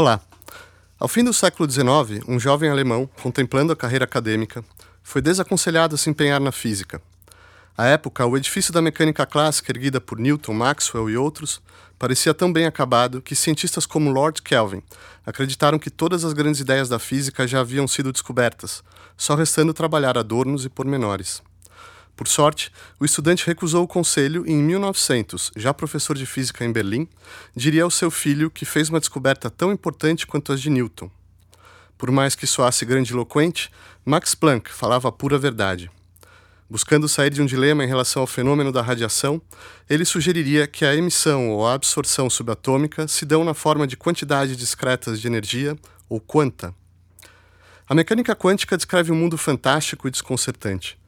Olá! Ao fim do século XIX, um jovem alemão, contemplando a carreira acadêmica, foi desaconselhado a se empenhar na física. À época, o edifício da mecânica clássica erguida por Newton, Maxwell e outros parecia tão bem acabado que cientistas como Lord Kelvin acreditaram que todas as grandes ideias da física já haviam sido descobertas, só restando trabalhar adornos e pormenores. Por sorte, o estudante recusou o conselho e, em 1900, já professor de física em Berlim, diria ao seu filho que fez uma descoberta tão importante quanto as de Newton. Por mais que soasse grandiloquente, Max Planck falava a pura verdade. Buscando sair de um dilema em relação ao fenômeno da radiação, ele sugeriria que a emissão ou a absorção subatômica se dão na forma de quantidades discretas de energia, ou quanta. A mecânica quântica descreve um mundo fantástico e desconcertante,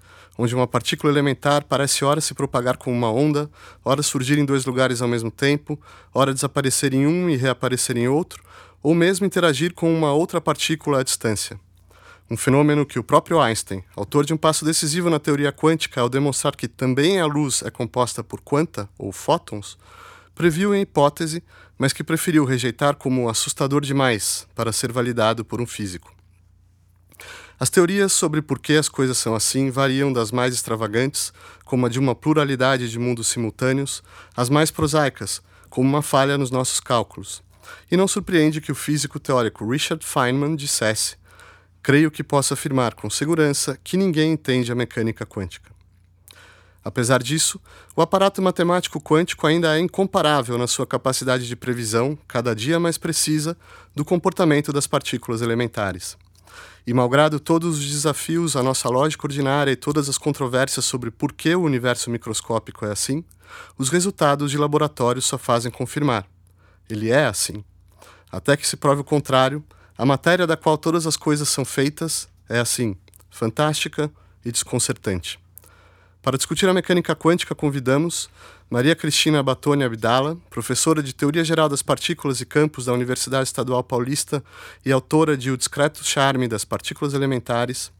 onde uma partícula elementar parece ora se propagar como uma onda, ora surgir em dois lugares ao mesmo tempo, ora desaparecer em um e reaparecer em outro, ou mesmo interagir com uma outra partícula à distância um fenômeno que o próprio Einstein, autor de um passo decisivo na teoria quântica ao demonstrar que também a luz é composta por quanta, ou fótons, previu em hipótese, mas que preferiu rejeitar como assustador demais para ser validado por um físico. As teorias sobre por que as coisas são assim variam das mais extravagantes, como a de uma pluralidade de mundos simultâneos, às mais prosaicas, como uma falha nos nossos cálculos. E não surpreende que o físico teórico Richard Feynman dissesse creio que posso afirmar com segurança que ninguém entende a mecânica quântica. Apesar disso, o aparato matemático quântico ainda é incomparável na sua capacidade de previsão, cada dia mais precisa, do comportamento das partículas elementares. E, malgrado todos os desafios à nossa lógica ordinária e todas as controvérsias sobre por que o universo microscópico é assim, os resultados de laboratório só fazem confirmar. Ele é assim. Até que se prove o contrário, a matéria da qual todas as coisas são feitas é assim, fantástica e desconcertante. Para discutir a mecânica quântica, convidamos Maria Cristina Batoni Abdala, professora de Teoria Geral das Partículas e Campos da Universidade Estadual Paulista e autora de O Discreto Charme das Partículas Elementares,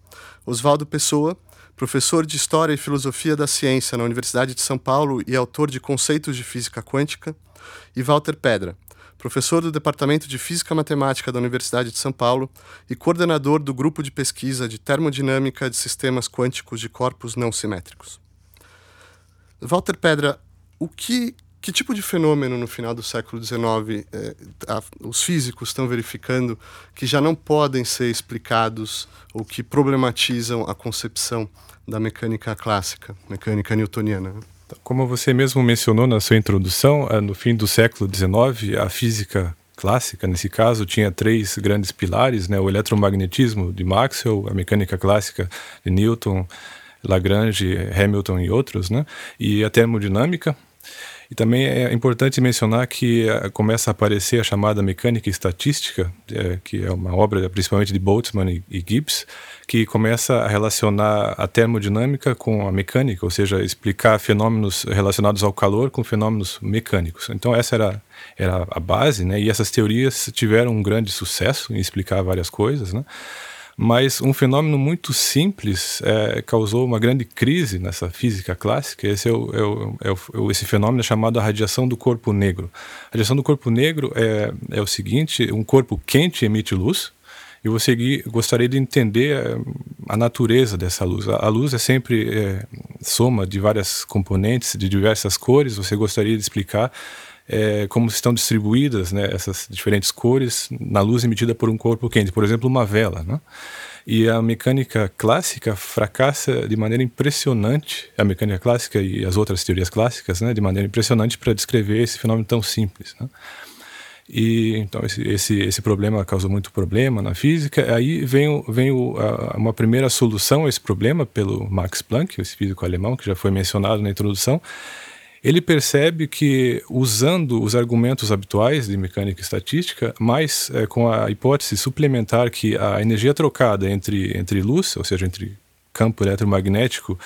Oswaldo Pessoa, professor de História e Filosofia da Ciência na Universidade de São Paulo e autor de Conceitos de Física Quântica, e Walter Pedra, professor do Departamento de Física Matemática da Universidade de São Paulo e coordenador do grupo de pesquisa de termodinâmica de sistemas quânticos de corpos não simétricos. Walter Pedra, o que, que tipo de fenômeno no final do século XIX eh, a, os físicos estão verificando que já não podem ser explicados ou que problematizam a concepção da mecânica clássica, mecânica newtoniana? Como você mesmo mencionou na sua introdução, eh, no fim do século XIX, a física clássica, nesse caso, tinha três grandes pilares, né? o eletromagnetismo de Maxwell, a mecânica clássica de Newton, Lagrange, Hamilton e outros, né? e a termodinâmica, e também é importante mencionar que eh, começa a aparecer a chamada mecânica estatística, é, que é uma obra principalmente de Boltzmann e, Gibbs, que começa a relacionar a termodinâmica com a mecânica, ou seja, explicar fenômenos relacionados ao calor com fenômenos mecânicos. Então essa era, era a base, né? E essas teorias tiveram um grande sucesso em explicar várias coisas, né? Mas um fenômeno muito simples é, causou uma grande crise nessa física clássica. Esse, é o, é o, é o, esse fenômeno é chamado a radiação do corpo negro. A radiação do corpo negro é, é o seguinte: um corpo quente emite luz, e você gostaria de entender a, natureza dessa luz. A luz é sempre é, soma de várias componentes, de diversas cores. Você gostaria de explicar é, como estão distribuídas né, essas diferentes cores na luz emitida por um corpo quente, por exemplo, uma vela. Né? E a mecânica clássica fracassa de maneira impressionante, a mecânica clássica e as outras teorias clássicas, né, de maneira impressionante para descrever esse fenômeno tão simples. Né? E então esse, esse, esse problema causou muito problema na física. Aí vem, vem o, a, uma primeira solução a esse problema pelo Max Planck, esse físico alemão que já foi mencionado na introdução, ele percebe que, usando os argumentos habituais de mecânica estatística, mas é, com a hipótese suplementar que a energia trocada entre, entre luz, ou seja, entre campo eletromagnético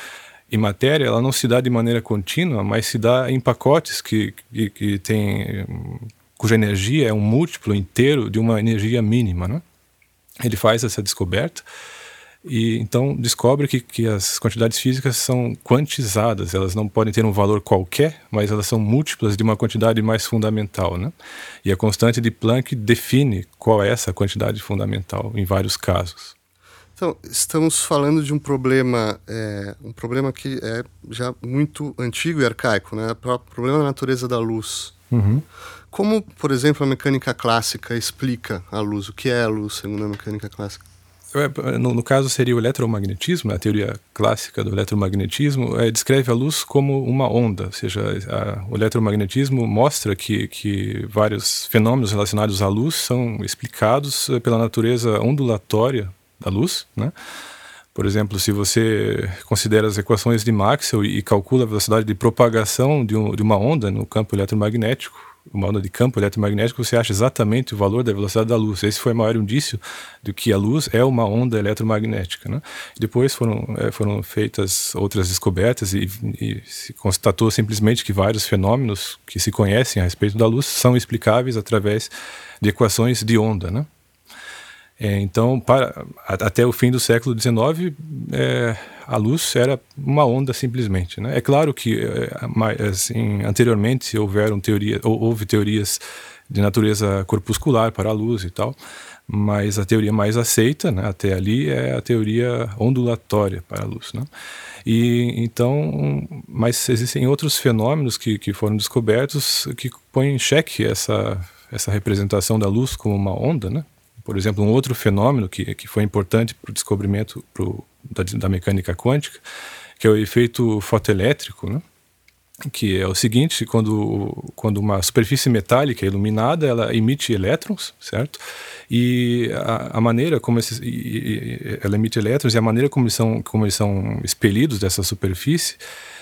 e matéria, ela não se dá de maneira contínua, mas se dá em pacotes que, que, que tem, cuja energia é um múltiplo inteiro de uma energia mínima. Né? Ele faz essa descoberta E então descobre que, que as quantidades físicas são quantizadas, elas não podem ter um valor qualquer, mas elas são múltiplas de uma quantidade mais fundamental. Né? E a constante de Planck define qual é essa quantidade fundamental em vários casos. Então, estamos falando de um problema, é, um problema que é já muito antigo e arcaico, né? O problema da natureza da luz. Uhum. Como, por exemplo, a mecânica clássica explica a luz? O que é a luz, segundo a mecânica clássica? É, no, no, caso seria o eletromagnetismo, a teoria clássica do eletromagnetismo é, descreve a luz como uma onda, ou seja, a, o eletromagnetismo mostra que, que vários fenômenos relacionados à luz são explicados eh, pela natureza ondulatória da luz, né? Por exemplo, se você considera as equações de Maxwell e calcula a velocidade de propagação de, um, de uma onda no campo eletromagnético, uma onda de campo eletromagnético, você acha exatamente o valor da velocidade da luz. Esse foi o maior indício de que a luz é uma onda eletromagnética. Né? Depois foram, é, foram feitas outras descobertas e, e, se constatou simplesmente que vários fenômenos que se conhecem a respeito da luz são explicáveis através de equações de onda. Né? É, então, para, até o fim do século XIX, é, a luz era uma onda simplesmente. Né? É claro que é, assim, anteriormente houveram teoria, houve teorias de natureza corpuscular para a luz e tal, mas a teoria mais aceita, né, até ali, é a teoria ondulatória para a luz. Né? E então, mas existem outros fenômenos que, que foram descobertos que põem em xeque essa essa representação da luz como uma onda, né? Por exemplo, um outro fenômeno que, que foi importante para o descobrimento pro, da, da, mecânica quântica, que é o efeito fotoelétrico, né? que é o seguinte, quando, quando uma superfície metálica é iluminada, ela emite elétrons, certo? E a, a maneira como esses, e, e, ela emite elétrons e a maneira como eles são, como eles são expelidos dessa superfície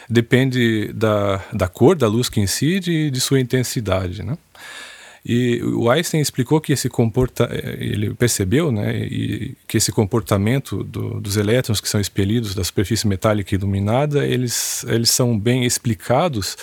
depende da, da cor da luz que incide e de sua intensidade, né? E o Einstein explicou que esse comporta ele percebeu, né, e que esse comportamento do, dos elétrons que são expelidos da superfície metálica iluminada, eles eles são bem explicados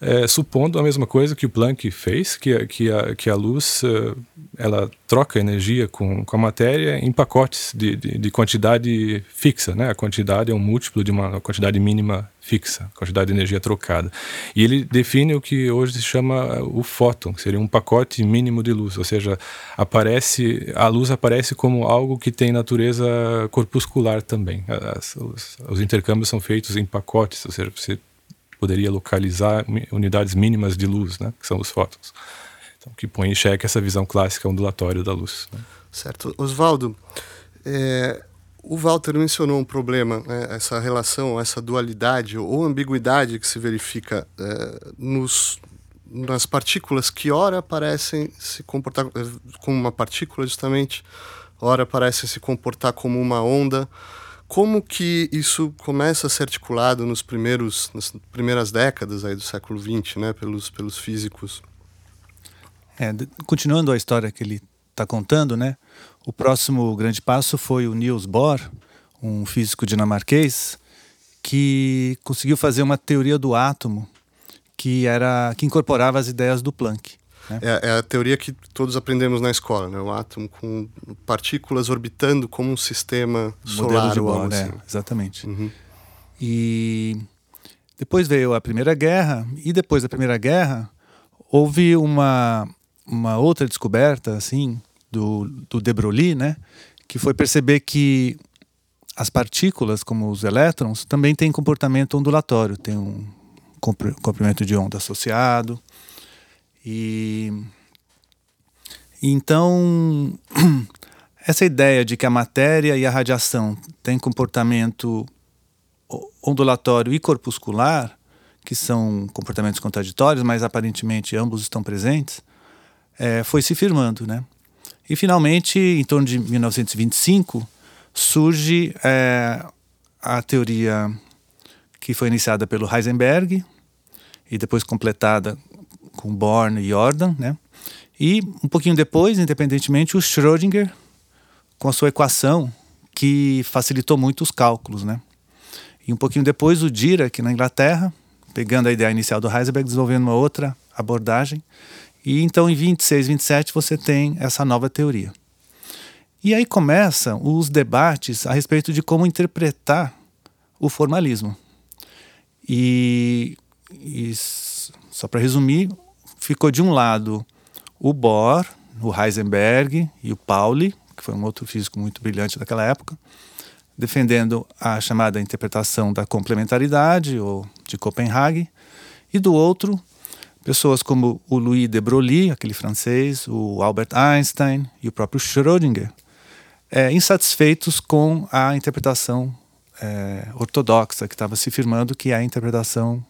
é, supondo a mesma coisa que o Planck fez, que, a, que, a, que a luz uh, ela troca energia com, com a matéria em pacotes de, de, de, quantidade fixa. Né? A quantidade é um múltiplo de uma quantidade mínima fixa, quantidade de energia trocada. E ele define o que hoje se chama o fóton, que seria um pacote mínimo de luz, ou seja, aparece a luz aparece como algo que tem natureza corpuscular também. As, os, os intercâmbios são feitos em pacotes, ou seja, você poderia localizar unidades mínimas de luz, né, que são os fótons. Então, que põe em xeque essa visão clássica ondulatória da luz. Né? Certo. Oswaldo, é, o Walter mencionou um problema, né, essa relação, essa dualidade ou ambiguidade que se verifica é, nos, nas partículas que ora parecem se comportar é, como uma partícula justamente, ora parecem se comportar como uma onda. Como que isso começa a ser articulado nos primeiros, nas primeiras décadas aí do século XX, né, pelos, pelos físicos? É, continuando a história que ele está contando, né, o próximo grande passo foi o Niels Bohr, um físico dinamarquês, que conseguiu fazer uma teoria do átomo que era que incorporava as ideias do Planck. Né? É, é, a teoria que todos aprendemos na escola, né? O átomo com partículas orbitando como um sistema solar de Bohr, é, assim. é, exatamente. Uhum. E depois veio a Primeira Guerra e depois da Primeira Guerra houve uma uma outra descoberta assim do, do de Broglie, né? Que foi perceber que as partículas, como os elétrons, também têm comportamento ondulatório, tem um comprimento de onda associado. E então essa ideia de que a matéria e a radiação têm comportamento ondulatório e corpuscular, que são comportamentos contraditórios, mas aparentemente ambos estão presentes, é, foi se firmando, né? E finalmente, em torno de 1925, surge é, a teoria que foi iniciada pelo Heisenberg e depois completada com Born e Jordan, né? E um pouquinho depois, independentemente, o Schrödinger com a sua equação que facilitou muito os cálculos, né? E um pouquinho depois o Dirac na Inglaterra, pegando a ideia inicial do Heisenberg, desenvolvendo uma outra abordagem. E então em 26, 27 você tem essa nova teoria. E aí começam os debates a respeito de como interpretar o formalismo. E, e só para resumir, ficou de um lado o Bohr, o Heisenberg e o Pauli, que foi um outro físico muito brilhante daquela época, defendendo a chamada interpretação da complementaridade ou de Copenhague, e do outro, pessoas como o Louis de Broglie, aquele francês, o Albert Einstein e o próprio Schrödinger, é, insatisfeitos com a interpretação é, ortodoxa que estava se firmando, que é a interpretação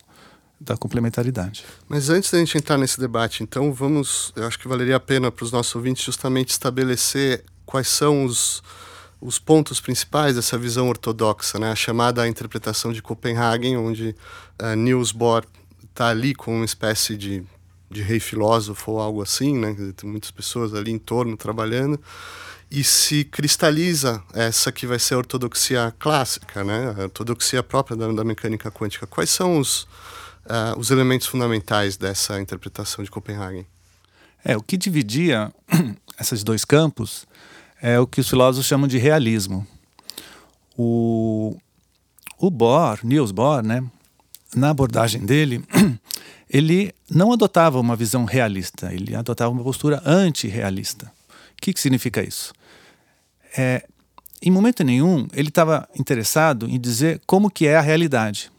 da complementaridade. Mas antes da gente entrar nesse debate, então vamos, eu acho que valeria a pena para os nossos ouvintes justamente estabelecer quais são os, os pontos principais dessa visão ortodoxa, né? a chamada interpretação de Copenhagen, onde uh, Niels Bohr está ali com uma espécie de, de rei filósofo ou algo assim, né? tem muitas pessoas ali em torno trabalhando, e se cristaliza essa que vai ser a ortodoxia clássica, né? a ortodoxia própria da, da mecânica quântica. Quais são os, uh, os elementos fundamentais dessa interpretação de Copenhagen? É, o que dividia esses dois campos é o que os filósofos chamam de realismo. O, o Bohr, Niels Bohr, né, na abordagem dele, ele não adotava uma visão realista, ele adotava uma postura antirrealista. O que, que significa isso? É, em momento nenhum ele estava interessado em dizer como que é a realidade,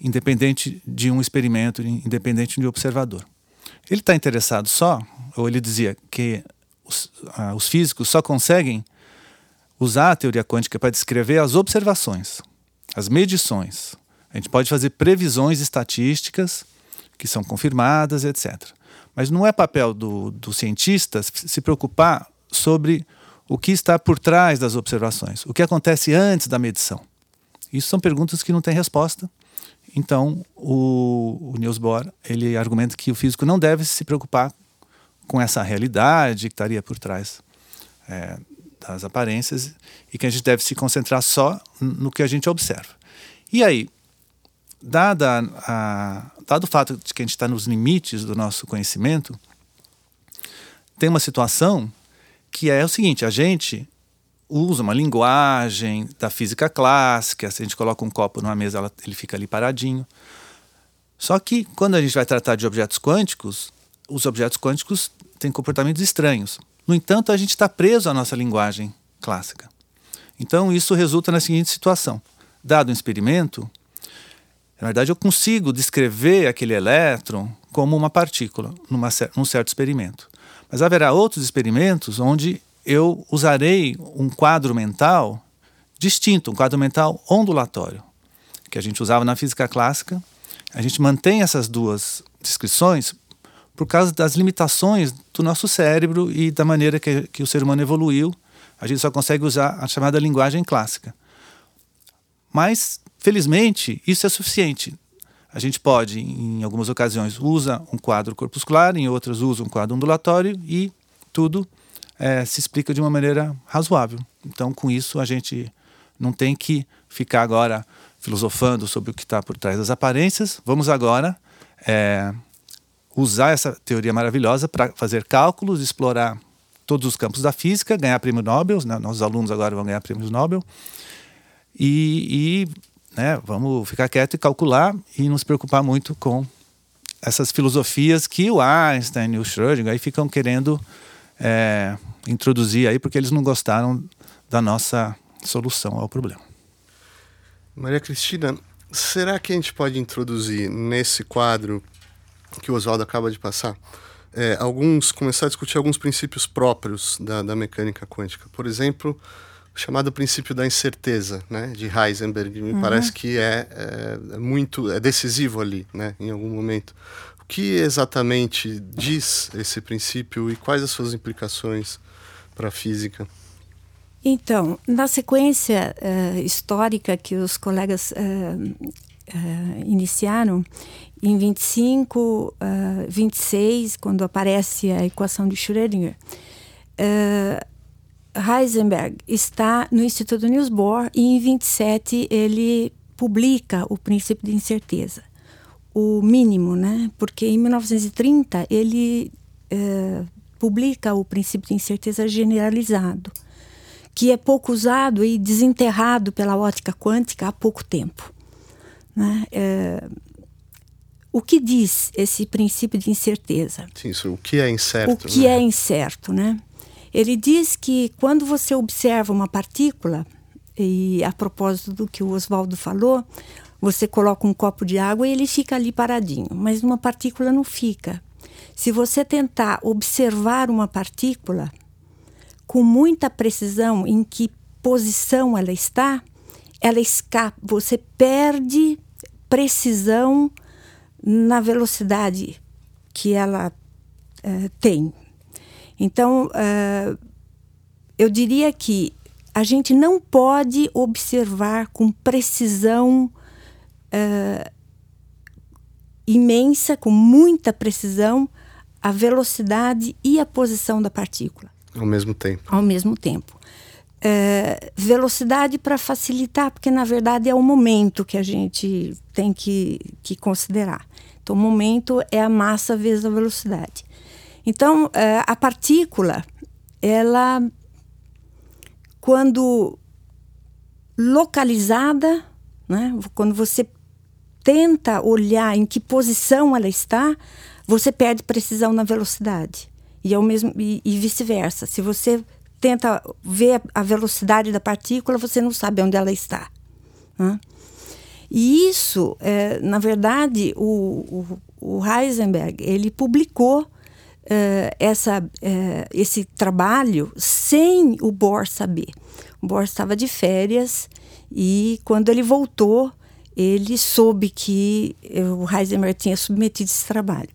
independente de um experimento, independente de um observador. Ele está interessado só, ou ele dizia que os, ah, os físicos só conseguem usar a teoria quântica para descrever as observações, as medições. A gente pode fazer previsões estatísticas que são confirmadas, etc. Mas não é papel do, do cientista se preocupar sobre o que está por trás das observações, o que acontece antes da medição. Isso são perguntas que não têm resposta. Então, o, o Niels Bohr ele argumenta que o físico não deve se preocupar com essa realidade que estaria por trás é, das aparências e que a gente deve se concentrar só no que a gente observa. E aí, dada a, dado o fato de que a gente está nos limites do nosso conhecimento, tem uma situação que é o seguinte: a gente usa uma linguagem da física clássica, se a gente coloca um copo numa mesa, ela, ele fica ali paradinho. Só que quando a gente vai tratar de objetos quânticos, os objetos quânticos têm comportamentos estranhos. No entanto, a gente está preso à nossa linguagem clássica. Então, isso resulta na seguinte situação: dado um experimento, na verdade, eu consigo descrever aquele elétron como uma partícula numa, num certo experimento. Mas haverá outros experimentos onde eu usarei um quadro mental distinto, um quadro mental ondulatório, que a gente usava na física clássica. A gente mantém essas duas descrições por causa das limitações do nosso cérebro e da maneira que, que o ser humano evoluiu. A gente só consegue usar a chamada linguagem clássica. Mas, felizmente, isso é suficiente. A gente pode, em algumas ocasiões, usa um quadro corpuscular, em outras usa um quadro ondulatório e tudo é, se explica de uma maneira razoável. Então, com isso, a gente não tem que ficar agora filosofando sobre o que está por trás das aparências. Vamos agora é, usar essa teoria maravilhosa para fazer cálculos, explorar todos os campos da física, ganhar prêmio Nobel, né? nossos alunos agora vão ganhar prêmios Nobel, e, e né, vamos ficar quieto e calcular e não se preocupar muito com essas filosofias que o Einstein e o Schrödinger aí ficam querendo é, introduzir aí porque eles não gostaram da nossa solução ao problema. Maria Cristina, será que a gente pode introduzir nesse quadro que o Oswaldo acaba de passar, é, alguns começar a discutir alguns princípios próprios da, da mecânica quântica. Por exemplo, o chamado princípio da incerteza, né, de Heisenberg, me uhum. parece que é, é, é, muito é decisivo ali, né, em algum momento. O que exatamente diz esse princípio e quais as suas implicações para a física? Então, na sequência uh, histórica que os colegas uh, uh, iniciaram, em 25, uh, 26, quando aparece a equação de Schrödinger, uh, Heisenberg está no Instituto Niels Bohr e em 27 ele publica o princípio de incerteza, o mínimo, né? Porque em 1930 ele uh, publica o princípio de incerteza generalizado, que é pouco usado e desenterrado pela ótica quântica há pouco tempo. Né? É, o que diz esse princípio de incerteza? Sim, isso, o que é incerto? O que né? é incerto, né? Ele diz que quando você observa uma partícula, e a propósito do que o Oswaldo falou, você coloca um copo de água e ele fica ali paradinho, mas uma partícula não fica. Se você tentar observar uma partícula com muita precisão em que posição ela está, ela escapa, você perde precisão na velocidade que ela uh, tem. Então, uh, eu diria que a gente não pode observar com precisão uh, imensa, com muita precisão, a velocidade e a posição da partícula. Ao mesmo tempo. Ao mesmo tempo. É, velocidade para facilitar, porque na verdade é o momento que a gente tem que, que considerar. Então, o momento é a massa vezes a velocidade. Então, é, a partícula, ela, quando localizada, né, quando você tenta olhar em que posição ela está, você perde precisão na velocidade. E, é o mesmo, e, e vice-versa. Se você tenta ver a velocidade da partícula, você não sabe onde ela está. Né? E isso, é, na verdade, o, o, o, Heisenberg ele publicou é, essa, é, esse trabalho sem o Bohr saber. O Bohr estava de férias e quando ele voltou, ele soube que o Heisenberg tinha submetido esse trabalho.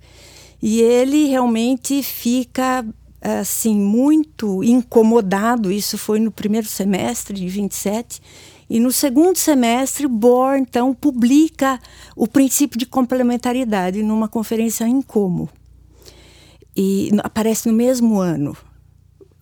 E ele realmente fica assim muito incomodado. Isso foi no primeiro semestre de 27. E no segundo semestre, Bohr então publica o princípio de complementariedade numa conferência em Como. E aparece no mesmo ano.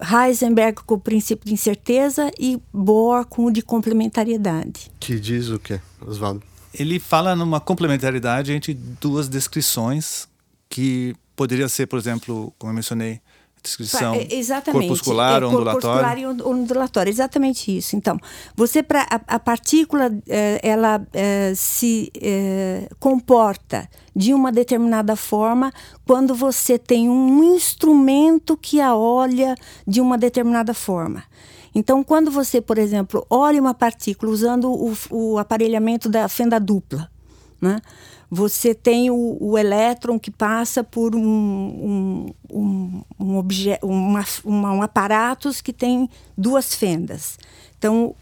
Heisenberg com o princípio de incerteza e Bohr com o de complementariedade. Que diz o quê, Oswaldo? Ele fala numa complementariedade entre duas descrições que poderia ser, por exemplo, como eu mencionei, descrição é, exatamente. corpuscular é, ou ondulatória? Corpuscular e ondulatória, exatamente isso. Então, você para a, a, partícula é, ela é, se é, comporta de uma determinada forma quando você tem um instrumento que a olha de uma determinada forma. Então, quando você, por exemplo, olha uma partícula usando o, o aparelhamento da fenda dupla, né? você tem o, o elétron que passa por um, um, um, um, uma, uma, um aparatos que tem duas fendas. Então,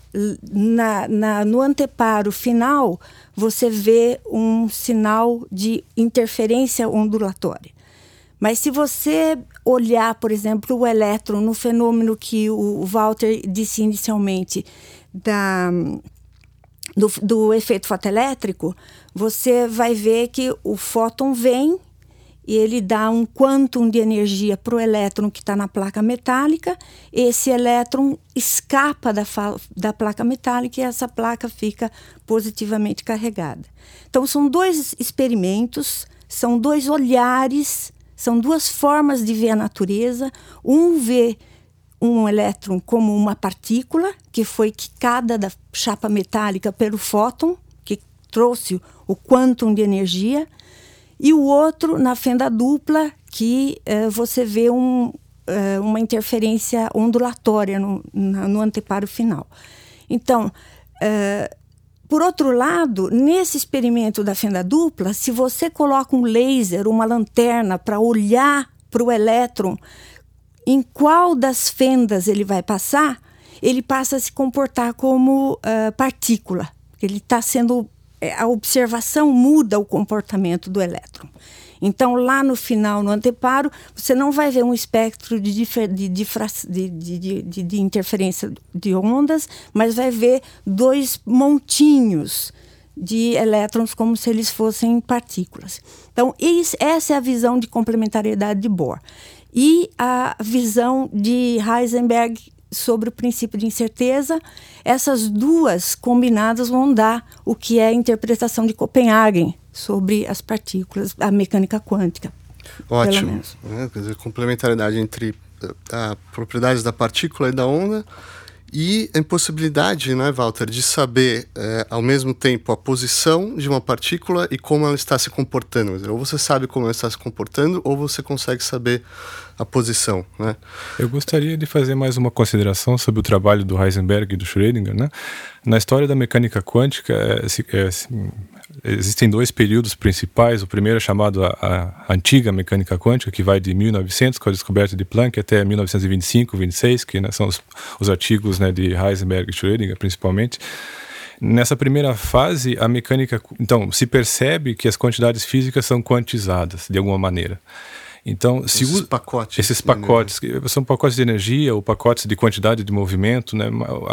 na, na, no anteparo final, você vê um sinal de interferência ondulatória. Mas se você olhar, por exemplo, o elétron no fenômeno que o Walter disse inicialmente da do, do efeito fotoelétrico, você vai ver que o fóton vem e ele dá um quantum de energia para o elétron que está na placa metálica. Esse elétron escapa da, da placa metálica e essa placa fica positivamente carregada. Então, são dois experimentos, são dois olhares, são duas formas de ver a natureza. Um vê um elétron como uma partícula que foi quicada da chapa metálica pelo fóton, trouxe o quantum de energia, e o outro na fenda dupla, que eh, você vê um, eh, uma interferência ondulatória no, no anteparo final. Então, eh, por outro lado, nesse experimento da fenda dupla, se você coloca um laser, uma lanterna para olhar para o elétron em qual das fendas ele vai passar, ele passa a se comportar como uh, partícula. Ele está sendo. É, a observação muda o comportamento do elétron. Então, lá no final, no anteparo, você não vai ver um espectro de, de, de, de, interferência de ondas, mas vai ver dois montinhos de elétrons como se eles fossem partículas. Então, essa é a visão de complementariedade de Bohr e a visão de Heisenberg sobre o princípio de incerteza. Essas duas combinadas vão dar o que é a interpretação de Copenhagen sobre as partículas, a mecânica quântica. Ótimo. Né? Quer dizer, complementaridade entre a propriedades da partícula e da onda e a impossibilidade, né, Walter, de saber é, ao mesmo tempo a posição de uma partícula e como ela está se comportando. Dizer, ou você sabe como ela está se comportando, ou você consegue saber a posição. Né? Eu gostaria de fazer mais uma consideração sobre o trabalho do Heisenberg e do Schrödinger. Né? Na história da mecânica quântica, é, é, existem dois períodos principais. O primeiro é chamado a, a, antiga mecânica quântica, que vai de 1900, com a descoberta de Planck, até 1925, 26, que né, são os, os artigos né, de Heisenberg e Schrödinger, principalmente. Nessa primeira fase, a mecânica. Então, se percebe que as quantidades físicas são quantizadas, de alguma maneira. Então, se esses pacotes, esses pacotes são pacotes de energia ou pacotes de quantidade de movimento, né?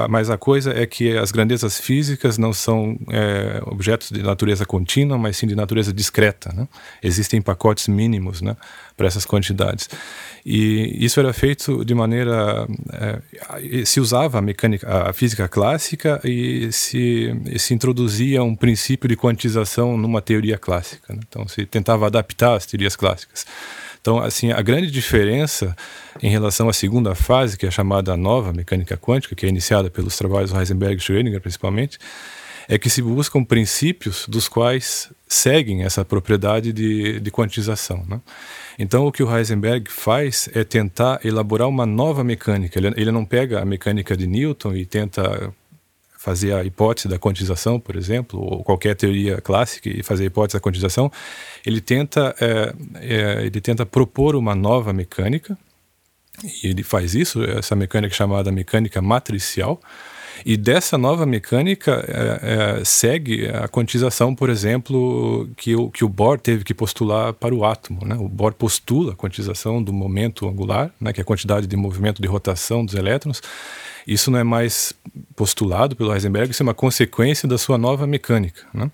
Mas a coisa é que as grandezas físicas não são é, objetos de natureza contínua, mas sim de natureza discreta, né? Existem pacotes mínimos, né? Para essas quantidades. E isso era feito de maneira é, se usava a mecânica, a física clássica e se, se introduzia um princípio de quantização numa teoria clássica. Né? Então se tentava adaptar as teorias clássicas. Então, assim, a grande diferença em relação à segunda fase, que é chamada nova mecânica quântica, que é iniciada pelos trabalhos Heisenberg e Schrödinger, principalmente, é que se buscam princípios dos quais seguem essa propriedade de, de quantização. Né? Então, o que o Heisenberg faz é tentar elaborar uma nova mecânica. Ele, ele não pega a mecânica de Newton e tenta fazer a hipótese da quantização, por exemplo, ou qualquer teoria clássica e fazer a hipótese da quantização, ele tenta, é, é, ele tenta propor uma nova mecânica, e ele faz isso, essa mecânica chamada mecânica matricial, e dessa nova mecânica é, é, segue a quantização, por exemplo, que o, que o Bohr teve que postular para o átomo. Né? O Bohr postula a quantização do momento angular, né, que é a quantidade de movimento de rotação dos elétrons, isso não é mais postulado pelo Heisenberg, isso é uma consequência da sua nova mecânica. Né?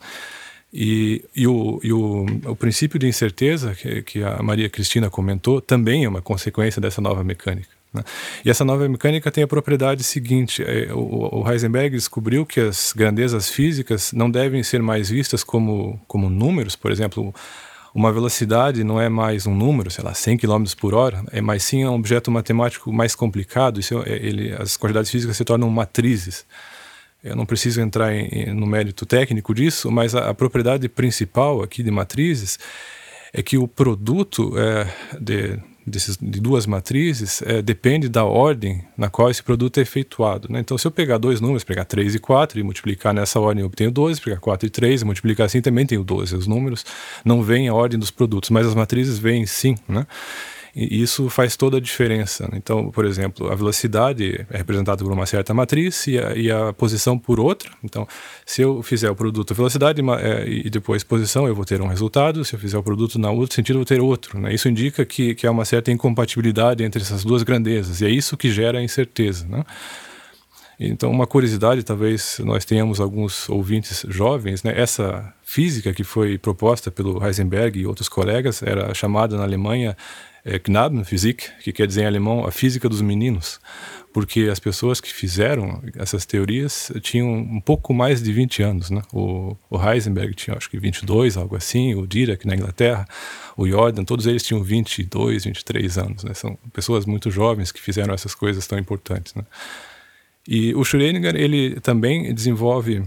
E, e, o, e o, o, princípio de incerteza que, que, a Maria Cristina comentou também é uma consequência dessa nova mecânica. Né? E essa nova mecânica tem a propriedade seguinte: é, o, o, Heisenberg descobriu que as grandezas físicas não devem ser mais vistas como, como números, por exemplo, uma velocidade não é mais um número, sei lá, 100 km por hora, é mais sim um objeto matemático mais complicado. Isso é, ele, as quantidades físicas se tornam matrizes. Eu não preciso entrar em, no mérito técnico disso, mas a, a, propriedade principal aqui de matrizes é que o produto é, de, desses, de duas matrizes é, depende da ordem na qual esse produto é efetuado. Né? Então, se eu pegar dois números, pegar 3 e 4 e multiplicar nessa ordem, eu obtenho 12, pegar 4 e 3 e multiplicar assim, também tenho 12. Os números não vêm a ordem dos produtos, mas as matrizes vêm sim. Né? E isso faz toda a diferença. Né? Então, por exemplo, a velocidade é representada por uma certa matriz e a, e a posição por outra. Então, se eu fizer o produto velocidade é, e depois posição, eu vou ter um resultado. Se eu fizer o produto na outro sentido, eu vou ter outro. Né? Isso indica que, que há uma certa incompatibilidade entre essas duas grandezas. E é isso que gera a incerteza. Né? Então, uma curiosidade, talvez nós tenhamos alguns ouvintes jovens, né? Essa física que foi proposta pelo Heisenberg e outros colegas era chamada na Alemanha é, Knabenphysik, que quer dizer em alemão a física dos meninos, porque as pessoas que fizeram essas teorias tinham um pouco mais de 20 anos. Né? O, o Heisenberg tinha acho que 22, algo assim, o Dirac na Inglaterra, o Jordan, todos eles tinham 22, 23 anos. Né? São pessoas muito jovens que fizeram essas coisas tão importantes. Né? E o Schrödinger, ele também desenvolve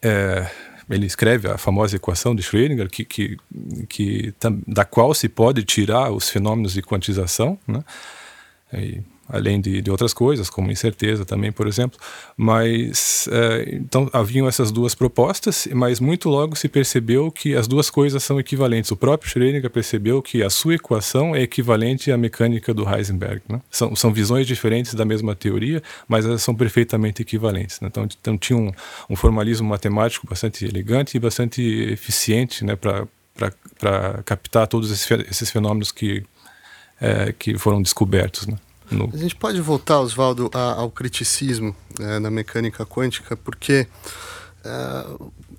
é, ele escreve a famosa equação de Schrödinger, que, que, que, da qual se pode tirar os fenômenos de quantização, né? E além de, de, outras coisas, como incerteza também, por exemplo. Mas, é, então, haviam essas duas propostas, mas muito logo se percebeu que as duas coisas são equivalentes. O próprio Schrödinger percebeu que a sua equação é equivalente à mecânica do Heisenberg. Né? São, são visões diferentes da mesma teoria, mas elas são perfeitamente equivalentes. Né? Então, então, tinha um, um, formalismo matemático bastante elegante e bastante eficiente né, para captar todos esses fenômenos que, é, que foram descobertos. Né? No... A gente pode voltar, Oswaldo, ao criticismo é, na mecânica quântica, porque é,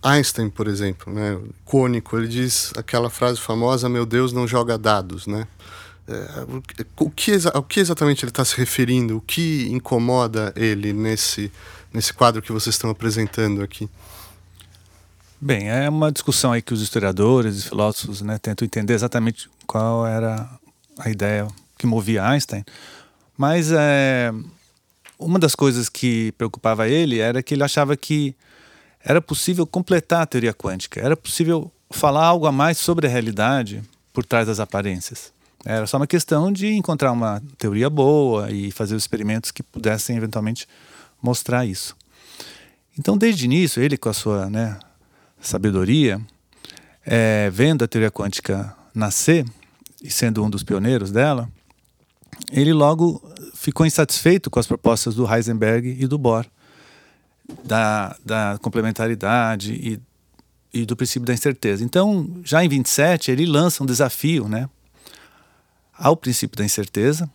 Einstein, por exemplo, né, cônico, ele diz aquela frase famosa: "Meu Deus não joga dados", né? É, o, que, o que exatamente ele está se referindo? O que incomoda ele nesse nesse quadro que vocês estão apresentando aqui? Bem, é uma discussão aí que os historiadores e filósofos né, tentam entender exatamente qual era a ideia que movia Einstein. Mas é, uma das coisas que preocupava ele era que ele achava que era possível completar a teoria quântica, era possível falar algo a mais sobre a realidade por trás das aparências. Era só uma questão de encontrar uma teoria boa e fazer os experimentos que pudessem eventualmente mostrar isso. Então, desde início, ele, com a sua né, sabedoria, é, vendo a teoria quântica nascer e sendo um dos pioneiros dela, ele logo ficou insatisfeito com as propostas do Heisenberg e do Bohr, da, da complementaridade e, e do princípio da incerteza. Então, já em 27, ele lança um desafio né, ao princípio da incerteza,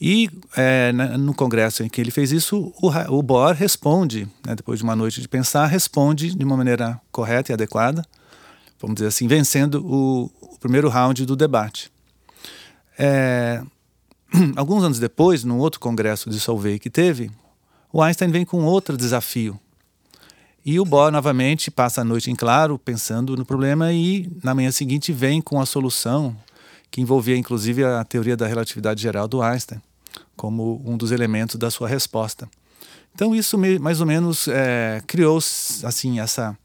e é, no congresso em que ele fez isso, o, o Bohr responde, né, depois de uma noite de pensar, responde de uma maneira correta e adequada, vamos dizer assim, vencendo o, o primeiro round do debate. É, alguns anos depois, num outro congresso de Solvay que teve, o Einstein vem com outro desafio. E o Bohr novamente passa a noite em claro, pensando no problema, e na manhã seguinte vem com a solução que envolvia inclusive a teoria da relatividade geral do Einstein como um dos elementos da sua resposta. Então isso mais ou menos é, criou assim essa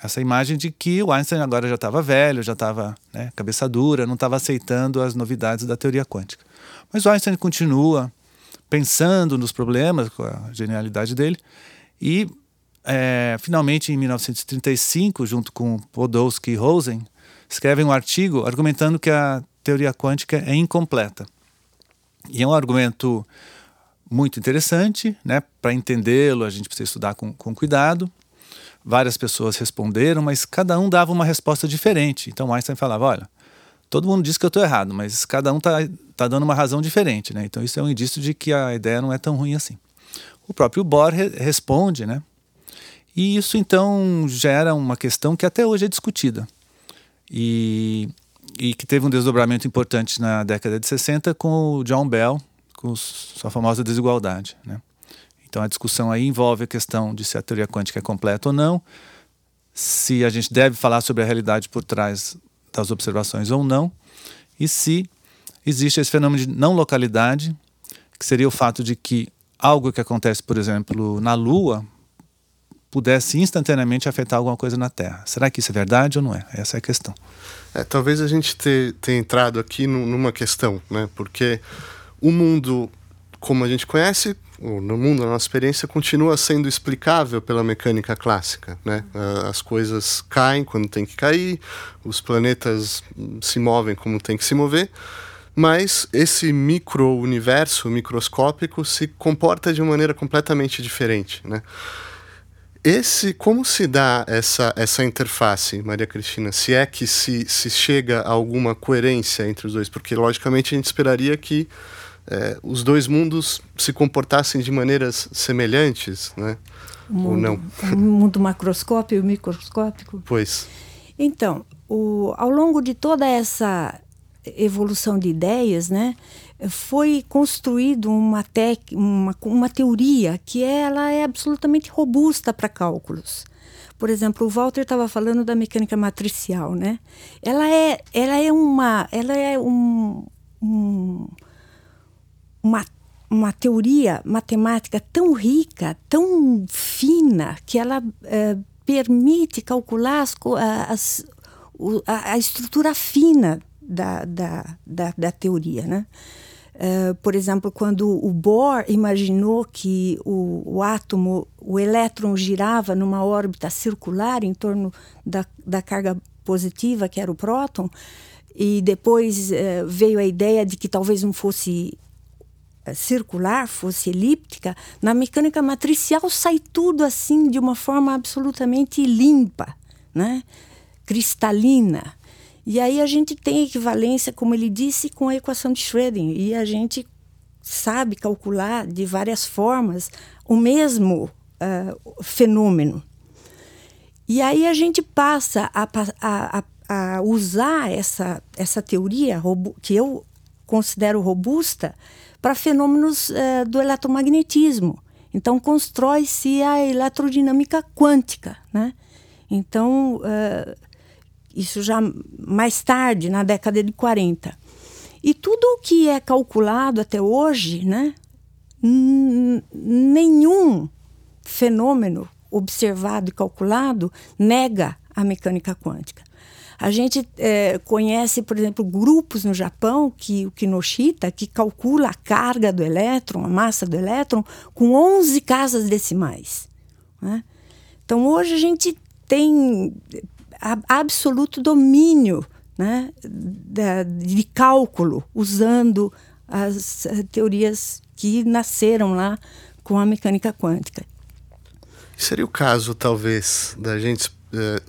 essa imagem de que o Einstein agora já estava velho, já estava né, cabeça dura, não estava aceitando as novidades da teoria quântica. Mas Einstein continua pensando nos problemas com a genialidade dele e é, finalmente em 1935, junto com Podolsky e Rosen, escrevem um artigo argumentando que a teoria quântica é incompleta. E é um argumento muito interessante, né? Para entendê-lo, a gente precisa estudar com, com cuidado. Várias pessoas responderam, mas cada um dava uma resposta diferente. Então Einstein falava: olha, todo mundo diz que eu estou errado, mas cada um está tá dando uma razão diferente, né? Então isso é um indício de que a ideia não é tão ruim assim. O próprio Bohr re responde, né? E isso então gera uma questão que até hoje é discutida. E e que teve um desdobramento importante na década de 60 com o John Bell, com sua famosa desigualdade. Né? Então a discussão aí envolve a questão de se a teoria quântica é completa ou não, se a gente deve falar sobre a realidade por trás das observações ou não, e se existe esse fenômeno de não localidade, que seria o fato de que algo que acontece, por exemplo, na Lua, pudesse instantaneamente afetar alguma coisa na Terra. Será que isso é verdade ou não é? Essa é a questão. É, talvez a gente tenha entrado aqui numa questão, né? Porque o mundo, como a gente conhece, no mundo, na nossa experiência, continua sendo explicável pela mecânica clássica, né? As coisas caem quando tem que cair, os planetas se movem como tem que se mover, mas esse micro-universo microscópico se comporta de maneira completamente diferente, né? Esse, como se dá essa, essa interface, Maria Cristina? Se é que se, se chega a alguma coerência entre os dois? Porque, logicamente, a gente esperaria que é, os dois mundos se comportassem de maneiras semelhantes, né? Mundo, Ou não? O mundo macroscópico e o microscópico? Pois. Então, o, ao longo de toda essa evolução de ideias, né? foi construído uma, tec, uma, uma teoria que ela é absolutamente robusta para cálculos. Por exemplo, o Walter estava falando da mecânica matricial, né? Ela é, ela é uma, ela é um, um, uma, uma teoria matemática tão rica, tão fina que ela é, permite calcular as, as, a, a estrutura fina da, da, da, da teoria, né? Uh, por exemplo, quando o Bohr imaginou que o, o, átomo, o elétron girava numa órbita circular em torno da, da carga positiva, que era o próton, e depois uh, veio a ideia de que talvez não fosse uh, circular, fosse elíptica, na mecânica matricial sai tudo assim de uma forma absolutamente limpa, né? cristalina. E aí a gente tem equivalência, como ele disse, com a equação de Schrödinger. E a gente sabe calcular de várias formas o mesmo uh, fenômeno. E aí a gente passa a, a, a, usar essa, essa teoria, que eu considero robusta, para fenômenos uh, do eletromagnetismo. Então, constrói-se a eletrodinâmica quântica. Né? Então, uh, Isso já mais tarde, na década de 40. E tudo o que é calculado até hoje, né, nenhum fenômeno observado e calculado nega a mecânica quântica. A gente é, conhece, por exemplo, grupos no Japão, que o Kinoshita, que calcula a carga do elétron, a massa do elétron, com 11 casas decimais. Né? Então, hoje a gente tem absoluto domínio né, de cálculo, usando as eh, teorias que nasceram lá com a mecânica quântica. Seria o caso, talvez, da gente é,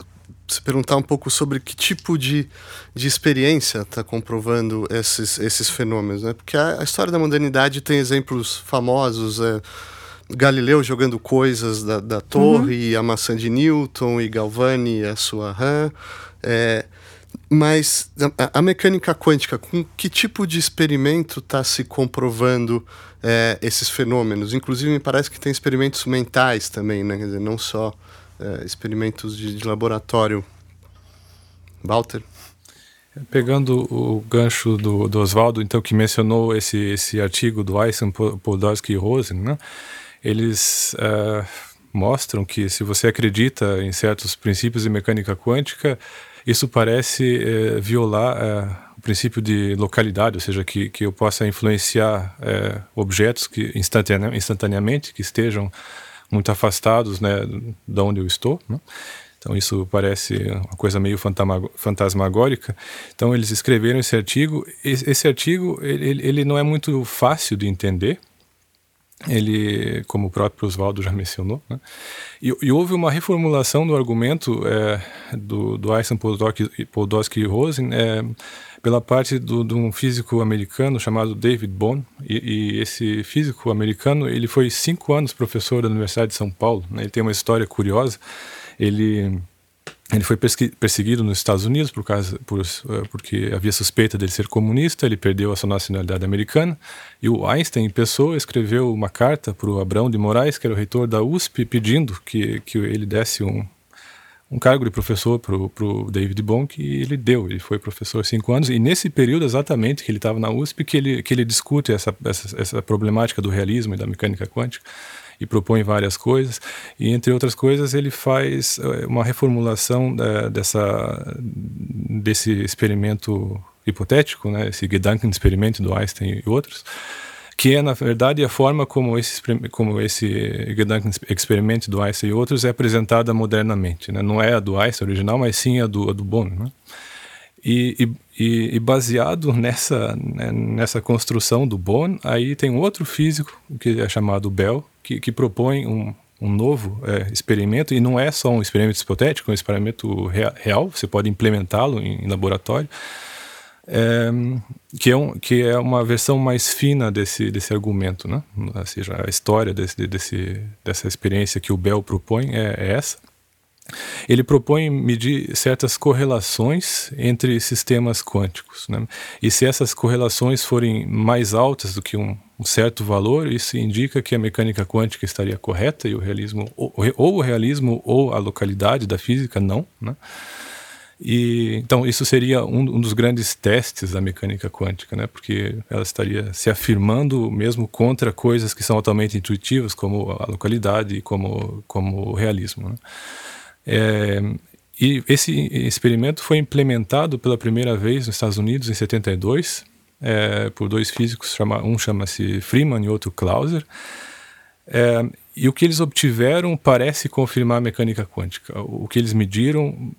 se perguntar um pouco sobre que tipo de, de experiência está comprovando esses, esses fenômenos, né? Porque a, a, história da modernidade tem exemplos famosos, é, Galileu jogando coisas da, da torre, uhum. a maçã de Newton, e Galvani a sua rã. É, mas a, a, mecânica quântica, com que tipo de experimento está se comprovando é, esses fenômenos? Inclusive, me parece que tem experimentos mentais também, né? Quer dizer, não só é, experimentos de, de laboratório. Walter? Pegando o gancho do, do Oswaldo, então, que mencionou esse, esse artigo do Eisen, Podolsky e Rosen, né? Eles uh, mostram que se você acredita em certos princípios de mecânica quântica, isso parece uh, violar uh, o princípio de localidade, ou seja, que, que eu possa influenciar objetos que instantane instantaneamente, que estejam muito afastados né, de onde eu estou. Né? Então isso parece uma coisa meio fantasmagórica. Então eles escreveram esse artigo. Esse, artigo ele, ele não é muito fácil de entender, ele, como o próprio Oswaldo já mencionou, né? e, e, houve uma reformulação do argumento é, do, do Einstein, Podolsky e Rosen é, pela parte do, de um físico americano chamado David Bohm, e, e, esse físico americano ele foi cinco anos professor da Universidade de São Paulo. Né? Ele tem uma história curiosa. Ele ele foi perseguido nos Estados Unidos por causa, por, eh, porque havia suspeita dele ser comunista, ele perdeu a sua nacionalidade americana. E o Einstein, em pessoa, escreveu uma carta para o Abrão de Moraes, que era o reitor da USP, pedindo que, que ele desse um, um cargo de professor para o David Bohm, que ele deu. Ele foi professor cinco anos, e nesse período exatamente que ele estava na USP, que ele, que ele discute essa, essa, essa problemática do realismo e da mecânica quântica e propõe várias coisas. E, entre outras coisas, ele faz eh, uma reformulação eh, dessa, desse experimento hipotético, né, esse Gedankenexperiment do Einstein e outros, que é, na verdade, a forma como esse, como esse Gedankenexperiment do Einstein e outros é apresentada modernamente. Né? Não é a do Einstein original, mas sim a do, a do Bohm. Né? E, e, e, baseado nessa, né, nessa construção do Bohm, aí tem um outro físico, que é chamado Bell, que, que propõe um, um novo é, experimento, e não é só um experimento hipotético, é um experimento real, você pode implementá-lo em, em, laboratório, é, que, é um, que é uma versão mais fina desse, desse argumento, né? ou seja, a história desse, desse, dessa experiência que o Bell propõe é, é essa. Ele propõe medir certas correlações entre sistemas quânticos. Né? E se essas correlações forem mais altas do que um, certo valor, isso indica que a mecânica quântica estaria correta e o realismo, ou, ou o realismo ou a localidade da física não. Né? E, então, isso seria um, um, dos grandes testes da mecânica quântica, né? porque ela estaria se afirmando mesmo contra coisas que são altamente intuitivas, como a localidade e como, como o realismo. Né? É, e esse experimento foi implementado pela primeira vez nos Estados Unidos em 72 é, por dois físicos, chama, um chama-se Freeman e outro Clauser. É, e o que eles obtiveram parece confirmar a mecânica quântica. O que eles mediram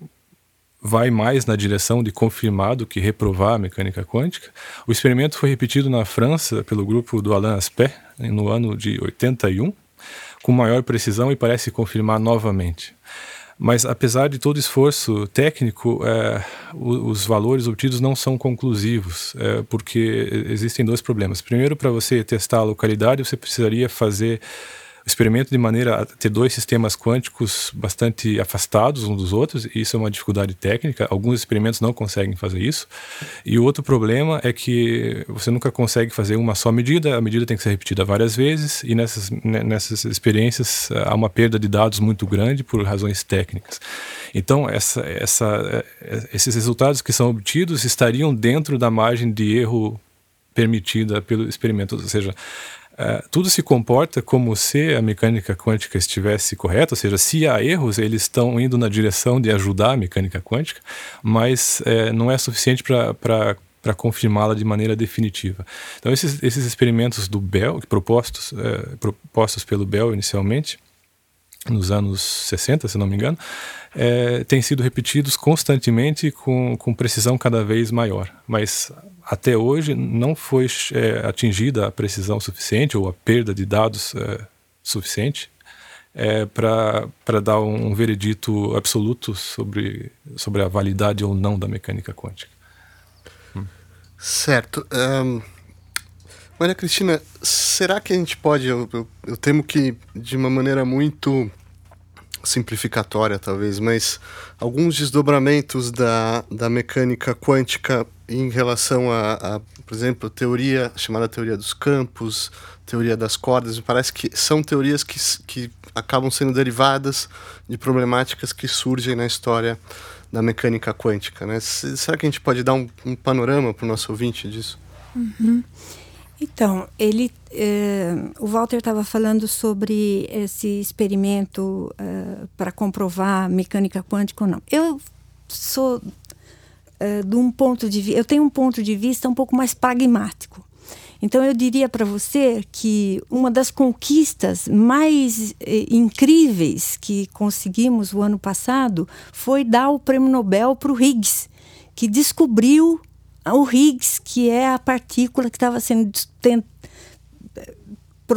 vai mais na direção de confirmar do que reprovar a mecânica quântica. O experimento foi repetido na França pelo grupo do Alain Aspect no ano de 81, com maior precisão e parece confirmar novamente. Mas apesar de todo esforço técnico, é, os valores obtidos não são conclusivos, é, porque existem dois problemas. Primeiro, para você testar a localidade, você precisaria fazer experimento de maneira a ter dois sistemas quânticos bastante afastados uns dos outros, e isso é uma dificuldade técnica. Alguns experimentos não conseguem fazer isso. E o outro problema é que você nunca consegue fazer uma só medida, a medida tem que ser repetida várias vezes, e nessas, nessas experiências há uma perda de dados muito grande por razões técnicas. Então, essa, essa, é, esses resultados que são obtidos estariam dentro da margem de erro permitida pelo experimento, ou seja, Uh, tudo se comporta como se a mecânica quântica estivesse correta, ou seja, se há erros, eles estão indo na direção de ajudar a mecânica quântica, mas uh, não é suficiente para confirmá-la de maneira definitiva. Então, esses, esses experimentos do Bell, propostos, uh, propostos pelo Bell inicialmente, nos anos 60, se não me engano, é, têm sido repetidos constantemente com, com precisão cada vez maior. Mas até hoje não foi é, atingida a precisão suficiente ou a perda de dados é, suficiente é, para dar um veredito absoluto sobre, sobre a validade ou não da mecânica quântica. Certo. Um, Maria Cristina, será que a gente pode, eu, eu, eu temo que de uma maneira muito simplificatória talvez, mas alguns desdobramentos da, da mecânica quântica em relação a, a, por exemplo, teoria chamada teoria dos campos, teoria das cordas, me parece que são teorias que, que acabam sendo derivadas de problemáticas que surgem na história da mecânica quântica. Né? Será que a gente pode dar um, um panorama para o nosso ouvinte disso? Uhum. Então, ele, eh, o Walter estava falando sobre esse experimento eh, para comprovar mecânica quântica ou não. Eu sou eh, de um ponto de eu tenho um ponto de vista um pouco mais pragmático. Então eu diria para você que uma das conquistas mais incríveis que conseguimos o ano passado foi dar o prêmio Nobel para o Higgs, que descobriu o Higgs, que é a partícula que estava sendo,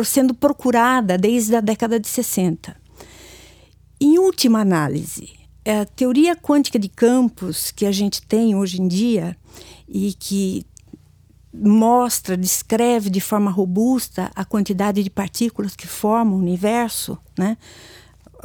sendo procurada desde a década de 60. Em última análise, a teoria quântica de campos que a gente tem hoje em dia e que mostra, descreve de forma robusta a quantidade de partículas que formam o universo, né?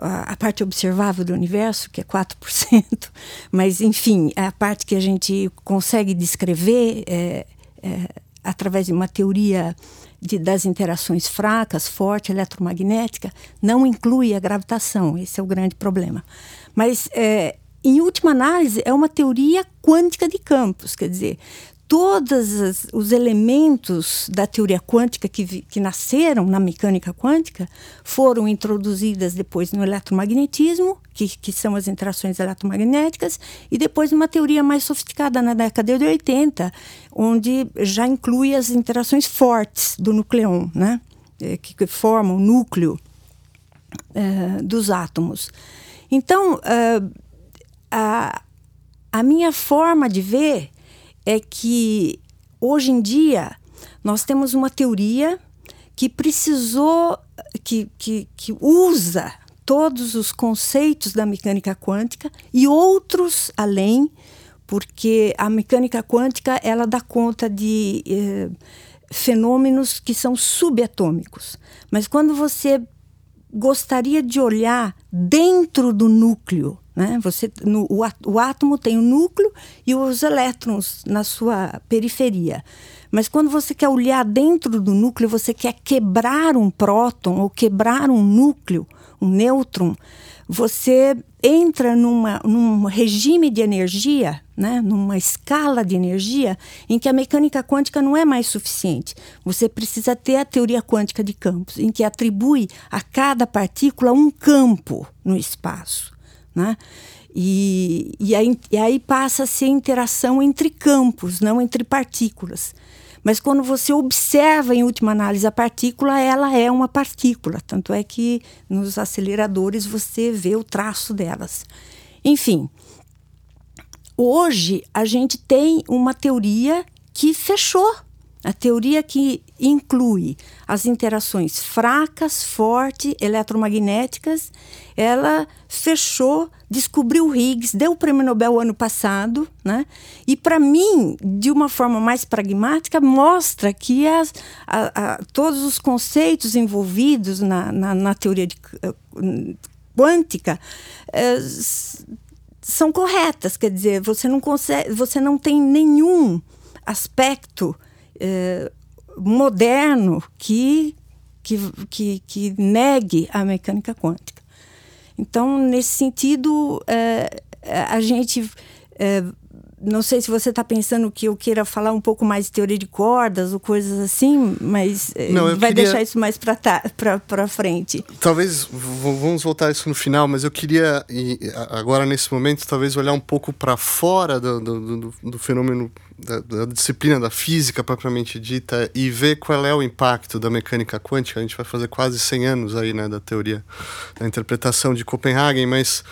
A, parte observável do universo, que é 4%, mas, enfim, é a parte que a gente consegue descrever é, é, através de uma teoria de, das interações fracas, forte, eletromagnética, não inclui a gravitação. Esse é o grande problema. Mas, é, em última análise, é uma teoria quântica de campos, quer dizer, todos os elementos da teoria quântica que, que nasceram na mecânica quântica foram introduzidas depois no eletromagnetismo, que, que são as interações eletromagnéticas, e depois numa teoria mais sofisticada na década de 80, onde já inclui as interações fortes do nucleon, né? É, que, que formam o núcleo é, dos átomos. Então, é, a, a minha forma de ver é que hoje em dia nós temos uma teoria que precisou, que, que, que usa todos os conceitos da mecânica quântica e outros além, porque a mecânica quântica ela dá conta de eh, fenômenos que são subatômicos. Mas quando você gostaria de olhar dentro do núcleo né? Você, no, o, o átomo tem o núcleo e os elétrons na sua periferia. Mas quando você quer olhar dentro do núcleo, você quer quebrar um próton ou quebrar um núcleo, um nêutron, você entra numa, num regime de energia, né, numa escala de energia, em que a mecânica quântica não é mais suficiente. Você precisa ter a teoria quântica de campos, em que atribui a cada partícula um campo no espaço. Né? E, e, aí, e aí passa a ser interação entre campos, não entre partículas. Mas quando você observa, em última análise, a partícula, ela é uma partícula. Tanto é que nos aceleradores você vê o traço delas. Enfim, hoje a gente tem uma teoria que fechou. A teoria que inclui as interações fracas, fortes, eletromagnéticas. Ela fechou, descobriu Higgs, deu o prêmio Nobel ano passado, né? E para mim, de uma forma mais pragmática, mostra que as, a, a, todos os conceitos envolvidos na, na, na teoria de, uh, quântica uh, são corretas, quer dizer, você não consegue, você não tem nenhum aspecto eh, moderno que, que, que, que, negue a mecânica quântica. Então, nesse sentido, eh, a gente eh, não sei se você está pensando que eu queira falar um pouco mais de teoria de cordas ou coisas assim, mas eh, não, vai queria... deixar isso mais para frente. Talvez vamos voltar a isso no final, mas eu queria agora nesse momento talvez olhar um pouco para fora do, do, do, do fenômeno da, da, disciplina da física propriamente dita e ver qual é o impacto da mecânica quântica. A gente vai fazer quase 100 anos aí, né, da teoria da interpretação de Copenhagen, mas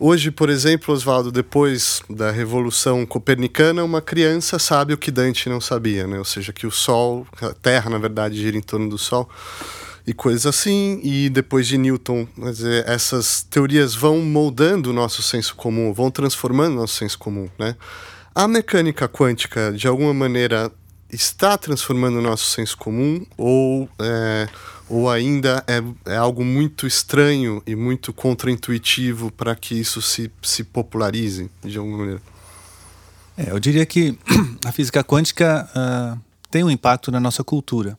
Hoje, por exemplo, Oswaldo, depois da Revolução Copernicana, uma criança sabe o que Dante não sabia, né? Ou seja, que o Sol, a Terra, na verdade, gira em torno do Sol e coisas assim. E depois de Newton, dizer, essas teorias vão moldando o nosso senso comum, vão transformando o nosso senso comum, né? A mecânica quântica, de alguma maneira, está transformando o nosso senso comum ou é, ou ainda é, é algo muito estranho e muito contraintuitivo para que isso se, se popularize de alguma maneira? É, eu diria que a física quântica uh, tem um impacto na nossa cultura.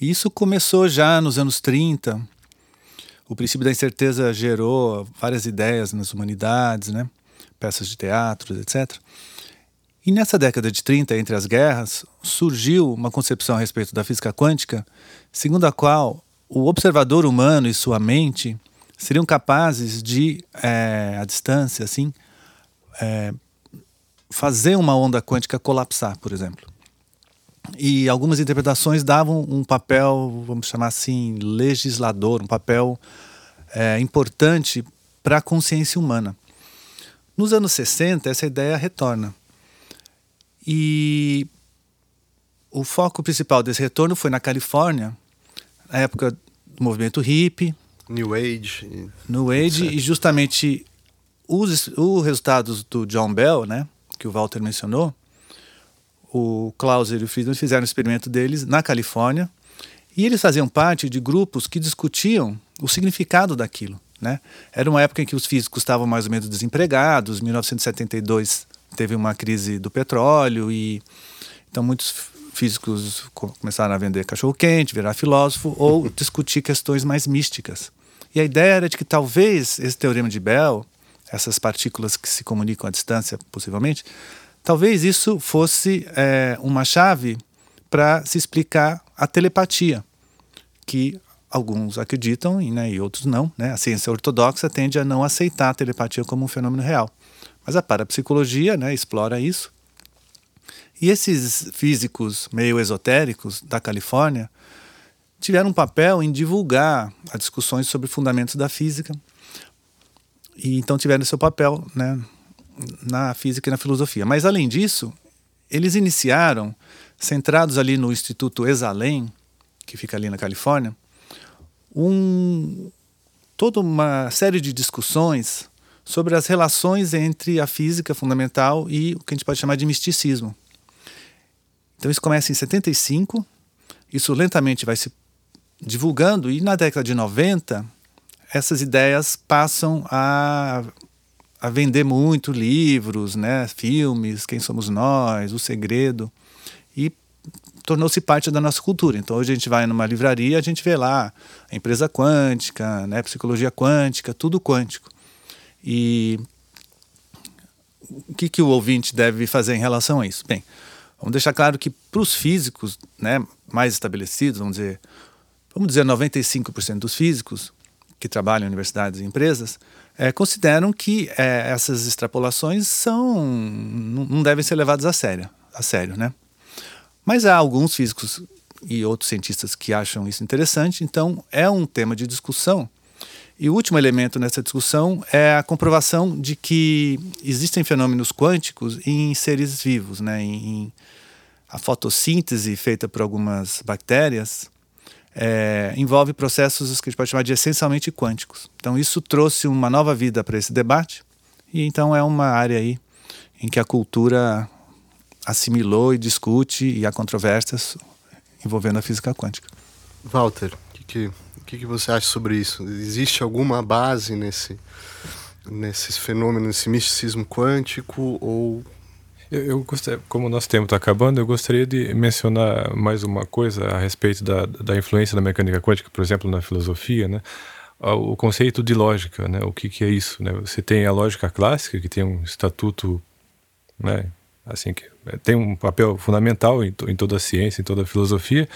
Isso começou já nos anos 30. O princípio da incerteza gerou várias ideias nas humanidades, né? peças de teatro, etc. E nessa década de 30, entre as guerras, surgiu uma concepção a respeito da física quântica, segundo a qual o observador humano e sua mente seriam capazes de, é, à distância, assim, é, fazer uma onda quântica colapsar, por exemplo. E algumas interpretações davam um papel, vamos chamar assim, legislador, um papel é, importante para a consciência humana. Nos anos 60, essa ideia retorna. E o foco principal desse retorno foi na Califórnia, na época do movimento hippie. New Age. New Age, etc. e justamente os, os resultados do John Bell, né, que o Walter mencionou, o Clauser e o Friedman fizeram um experimento deles na Califórnia, e eles faziam parte de grupos que discutiam o significado daquilo. Né? Era uma época em que os físicos estavam mais ou menos desempregados, 1972 teve uma crise do petróleo e então muitos físicos começaram a vender cachorro quente, virar filósofo ou discutir questões mais místicas. E a ideia era de que talvez esse teorema de Bell, essas partículas que se comunicam à distância, possivelmente, talvez isso fosse é, uma chave para se explicar a telepatia, que alguns acreditam e, né, e outros não. Né? A ciência ortodoxa tende a não aceitar a telepatia como um fenômeno real. Mas a parapsicologia né, explora isso. E esses físicos meio esotéricos da Califórnia tiveram um papel em divulgar as discussões sobre fundamentos da física. E então tiveram seu papel né, na física e na filosofia. Mas além disso, eles iniciaram, centrados ali no Instituto Exalem, que fica ali na Califórnia, um, toda uma série de discussões sobre as relações entre a física fundamental e o que a gente pode chamar de misticismo. Então isso começa em 75, isso lentamente vai se divulgando e na década de 90 essas ideias passam a, a vender muito livros, né, filmes, Quem Somos Nós, O Segredo e tornou-se parte da nossa cultura. Então hoje a gente vai numa livraria, a gente vê lá a empresa quântica, né, psicologia quântica, tudo quântico. E o que, que o ouvinte deve fazer em relação a isso? Bem, vamos deixar claro que para os físicos né, mais estabelecidos, vamos dizer, vamos dizer 95% dos físicos que trabalham em universidades e empresas, é, consideram que é, essas extrapolações são não devem ser levadas a sério, a sério, né? Mas há alguns físicos e outros cientistas que acham isso interessante, então é um tema de discussão e o último elemento nessa discussão é a comprovação de que existem fenômenos quânticos em seres vivos, né? Em, a fotossíntese feita por algumas bactérias é, envolve processos que a gente pode chamar de essencialmente quânticos. Então isso trouxe uma nova vida para esse debate e então é uma área aí em que a cultura assimilou e discute e há controvérsias envolvendo a física quântica. Walter, o que, que, que, você acha sobre isso? Existe alguma base nesse, nesses fenômenos, nesse misticismo quântico ou eu, eu gostaria, como o nosso tempo está acabando, eu gostaria de mencionar mais uma coisa a respeito da, da influência da mecânica quântica, por exemplo, na filosofia, né? O conceito de lógica, né? O que, que é isso, né? Você tem a lógica clássica, que tem um estatuto, né? Assim, que tem um papel fundamental em, em toda a ciência, em toda a filosofia,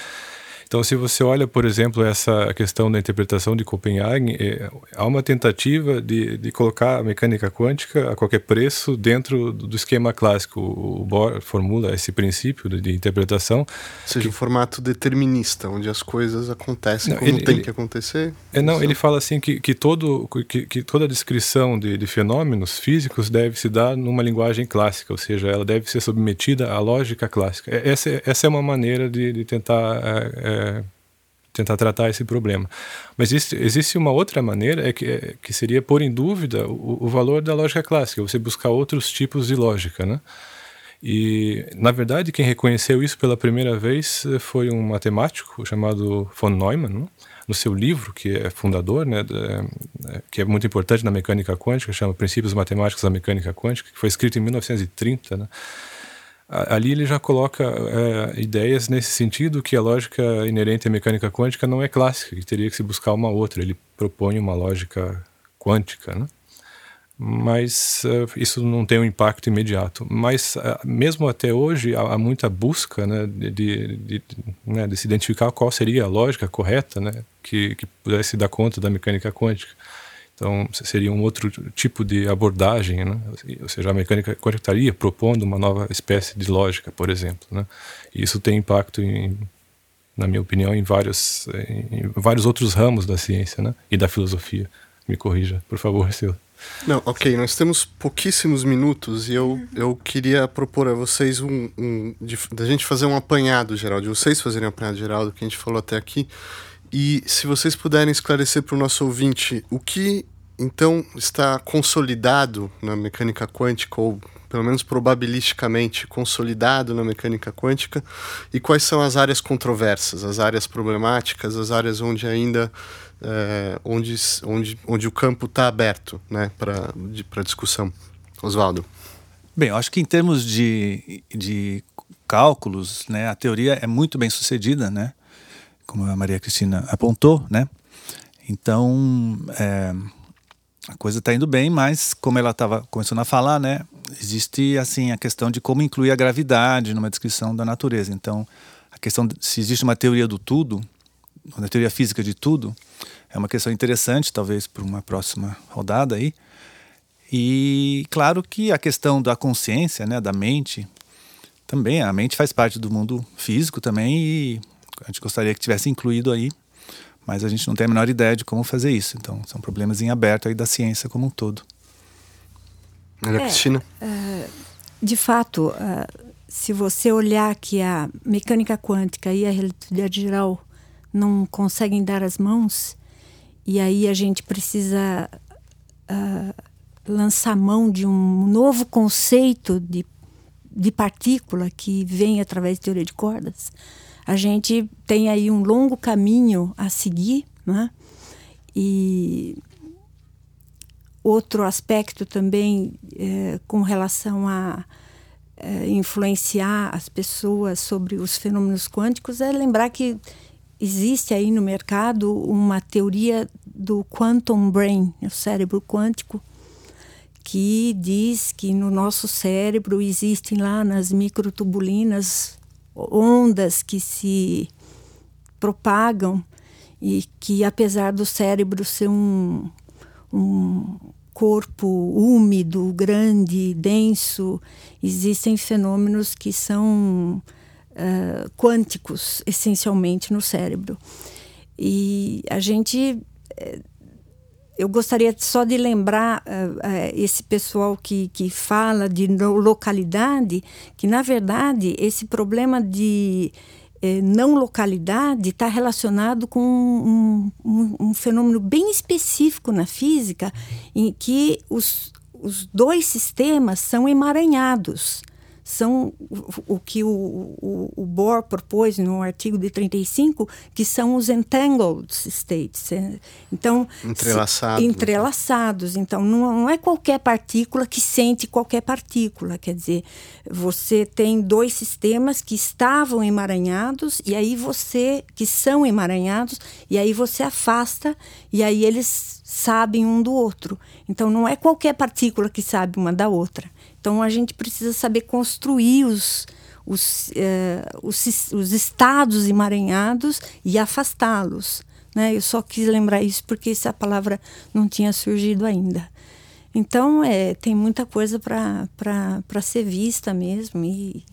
então, se você olha, por exemplo, essa questão da interpretação de Copenhague, é, há uma tentativa de, de colocar a mecânica quântica a qualquer preço dentro do esquema clássico. O Bohr formula esse princípio de, de interpretação. Ou seja, que, um formato determinista, onde as coisas acontecem não, como ele, tem ele, que acontecer. É, não, ele fala assim que, que, todo, que, que toda descrição de, de fenômenos físicos deve se dar numa linguagem clássica, ou seja, ela deve ser submetida à lógica clássica. Essa, essa é uma maneira de, de tentar é, é tentar tratar esse problema. Mas existe, existe uma outra maneira é que, é, que seria pôr em dúvida o, o, valor da lógica clássica, você buscar outros tipos de lógica, né? E, na verdade, quem reconheceu isso pela primeira vez foi um matemático chamado von Neumann, né? no seu livro, que é fundador, né, é, que é muito importante na mecânica quântica, chama Princípios Matemáticos da Mecânica Quântica, que foi escrito em 1930, né? Ali ele já coloca é, ideias nesse sentido que a lógica inerente à mecânica quântica não é clássica, que teria que se buscar uma outra. Ele propõe uma lógica quântica, né? mas uh, isso não tem um impacto imediato. Mas uh, mesmo até hoje há, há muita busca né, de, de, de, né, de, se identificar qual seria a lógica correta né, que, que pudesse dar conta da mecânica quântica. Então, seria um outro tipo de abordagem, né? ou seja, a mecânica quântica estaria propondo uma nova espécie de lógica, por exemplo. Né? E isso tem impacto, em, na minha opinião, em vários, em vários outros ramos da ciência né? e da filosofia. Me corrija, por favor, seu. Não, ok, nós temos pouquíssimos minutos e eu, eu queria propor a vocês um, um da gente fazer um apanhado geral, de vocês fazerem um apanhado geral do que a gente falou até aqui e se vocês puderem esclarecer para o nosso ouvinte o que então está consolidado na mecânica quântica, ou pelo menos probabilisticamente consolidado na mecânica quântica, e quais são as áreas controversas, as áreas problemáticas, as áreas onde ainda é, onde, onde, onde o campo está aberto né, para discussão. Oswaldo. Bem, eu acho que em termos de, de cálculos, né, a teoria é muito bem sucedida, né? Como a Maria Cristina apontou, né? Então, é, a coisa está indo bem, mas como ela estava começando a falar, né? Existe assim a questão de como incluir a gravidade numa descrição da natureza. Então, a questão de, se existe uma teoria do tudo, uma teoria física de tudo, é uma questão interessante, talvez para uma próxima rodada aí. E claro que a questão da consciência, né, da mente, também a mente faz parte do mundo físico também e a gente gostaria que tivesse incluído aí, mas a gente não tem a menor ideia de como fazer isso. Então, são problemas em aberto aí da ciência como um todo. Maria é, Cristina? Uh, de fato, uh, se você olhar que a mecânica quântica e a relatividade geral não conseguem dar as mãos, e aí a gente precisa uh, lançar mão de um novo conceito de, de partícula que vem através de teoria de cordas, a gente tem aí um longo caminho a seguir, né? E outro aspecto também é, com relação a é, influenciar as pessoas sobre os fenômenos quânticos é lembrar que existe aí no mercado uma teoria do quantum brain, o cérebro quântico, que diz que no nosso cérebro existem lá nas microtubulinas ondas que se propagam e que, apesar do cérebro ser um, um corpo úmido, grande, denso, existem fenômenos que são uh, quânticos, essencialmente, no cérebro. E a gente. Eu gostaria só de lembrar uh, uh, esse pessoal que, que fala de localidade, que na verdade esse problema de eh, não localidade está relacionado com um, um, um, fenômeno bem específico na física, em que os, os dois sistemas são emaranhados são o, que o, o, o, Bohr propôs no artigo de 35, que são os entangled states. É, então, entrelaçados. Se, entrelaçados. Então, não, não é qualquer partícula que sente qualquer partícula. Quer dizer, você tem dois sistemas que estavam emaranhados, e aí você, que são emaranhados, e aí você afasta, e aí eles sabem um do outro. Então, não é qualquer partícula que sabe uma da outra. Então a gente precisa saber construir os, os, eh, os, os estados emaranhados e afastá-los. Né? Eu só quis lembrar isso porque essa palavra não tinha surgido ainda. Então é, tem muita coisa para ser vista mesmo. E,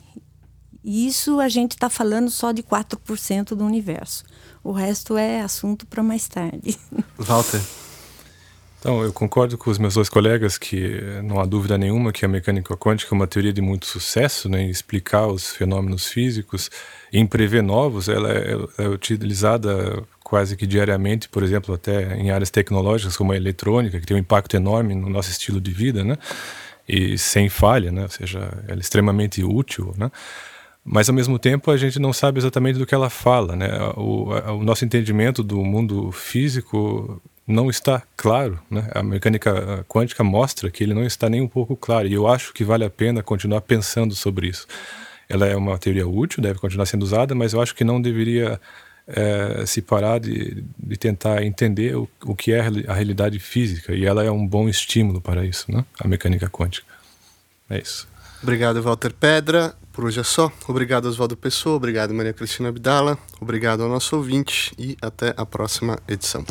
e isso a gente está falando só de 4% do universo. O resto é assunto para mais tarde. Walter. Então, eu concordo com os meus dois colegas que não há dúvida nenhuma que a mecânica quântica é uma teoria de muito sucesso né, em explicar os fenômenos físicos, em prever novos. Ela é, é utilizada quase que diariamente, por exemplo, até em áreas tecnológicas como a eletrônica, que tem um impacto enorme no nosso estilo de vida, né? E sem falha, né? Ou seja, ela é extremamente útil, né? Mas ao mesmo tempo a gente não sabe exatamente do que ela fala, né? O, o nosso entendimento do mundo físico não está claro. Né? A mecânica quântica mostra que ele não está nem um pouco claro. E eu acho que vale a pena continuar pensando sobre isso. Ela é uma teoria útil, deve continuar sendo usada, mas eu acho que não deveria é, se parar de, de tentar entender o, o que é a realidade física. E ela é um bom estímulo para isso, né? a mecânica quântica. É isso. Obrigado, Walter Pedra. Por hoje é só. Obrigado, Oswaldo Pessoa. Obrigado, Maria Cristina Abdala. Obrigado ao nosso ouvinte e até a próxima edição.